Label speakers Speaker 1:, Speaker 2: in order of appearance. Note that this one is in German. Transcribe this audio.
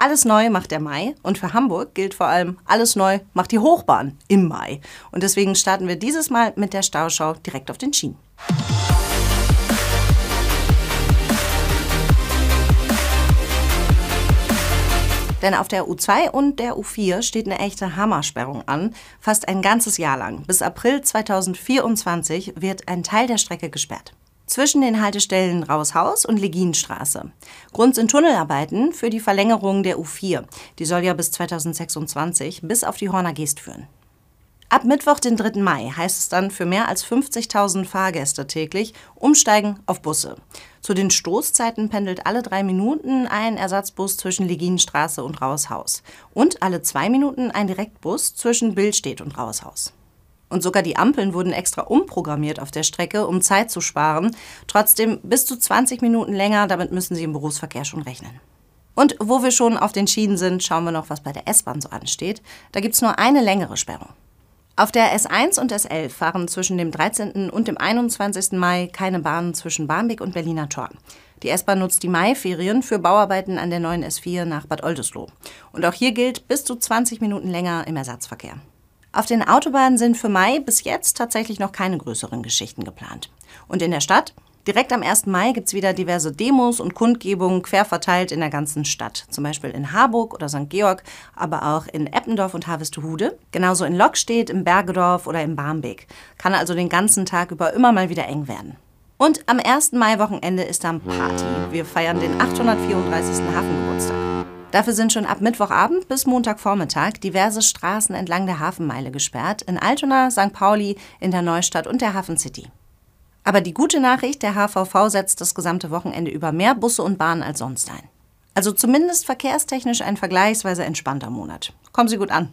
Speaker 1: Alles neu macht der Mai und für Hamburg gilt vor allem, alles neu macht die Hochbahn im Mai. Und deswegen starten wir dieses Mal mit der Stauschau direkt auf den Schienen. Denn auf der U2 und der U4 steht eine echte Hammersperrung an, fast ein ganzes Jahr lang. Bis April 2024 wird ein Teil der Strecke gesperrt. Zwischen den Haltestellen Raushaus und Leginstraße. Grund sind Tunnelarbeiten für die Verlängerung der U4. Die soll ja bis 2026 bis auf die Horner Geest führen. Ab Mittwoch, den 3. Mai, heißt es dann für mehr als 50.000 Fahrgäste täglich umsteigen auf Busse. Zu den Stoßzeiten pendelt alle drei Minuten ein Ersatzbus zwischen Leginenstraße und Raushaus und alle zwei Minuten ein Direktbus zwischen Billstedt und Raushaus. Und sogar die Ampeln wurden extra umprogrammiert auf der Strecke, um Zeit zu sparen. Trotzdem bis zu 20 Minuten länger, damit müssen Sie im Berufsverkehr schon rechnen. Und wo wir schon auf den Schienen sind, schauen wir noch, was bei der S-Bahn so ansteht. Da gibt es nur eine längere Sperrung. Auf der S1 und S11 fahren zwischen dem 13. und dem 21. Mai keine Bahnen zwischen Barmbek und Berliner Tor. Die S-Bahn nutzt die Maiferien für Bauarbeiten an der neuen S4 nach Bad Oldesloe. Und auch hier gilt bis zu 20 Minuten länger im Ersatzverkehr. Auf den Autobahnen sind für Mai bis jetzt tatsächlich noch keine größeren Geschichten geplant. Und in der Stadt Direkt am 1. Mai gibt es wieder diverse Demos und Kundgebungen quer verteilt in der ganzen Stadt. Zum Beispiel in Harburg oder St. Georg, aber auch in Eppendorf und Harvestehude. Genauso in Lockstedt, im Bergedorf oder im Barmbek. Kann also den ganzen Tag über immer mal wieder eng werden. Und am 1. Mai-Wochenende ist dann Party. Wir feiern den 834. Hafengeburtstag. Dafür sind schon ab Mittwochabend bis Montagvormittag diverse Straßen entlang der Hafenmeile gesperrt. In Altona, St. Pauli, in der Neustadt und der Hafen City. Aber die gute Nachricht, der HVV setzt das gesamte Wochenende über mehr Busse und Bahnen als sonst ein. Also zumindest verkehrstechnisch ein vergleichsweise entspannter Monat. Kommen Sie gut an.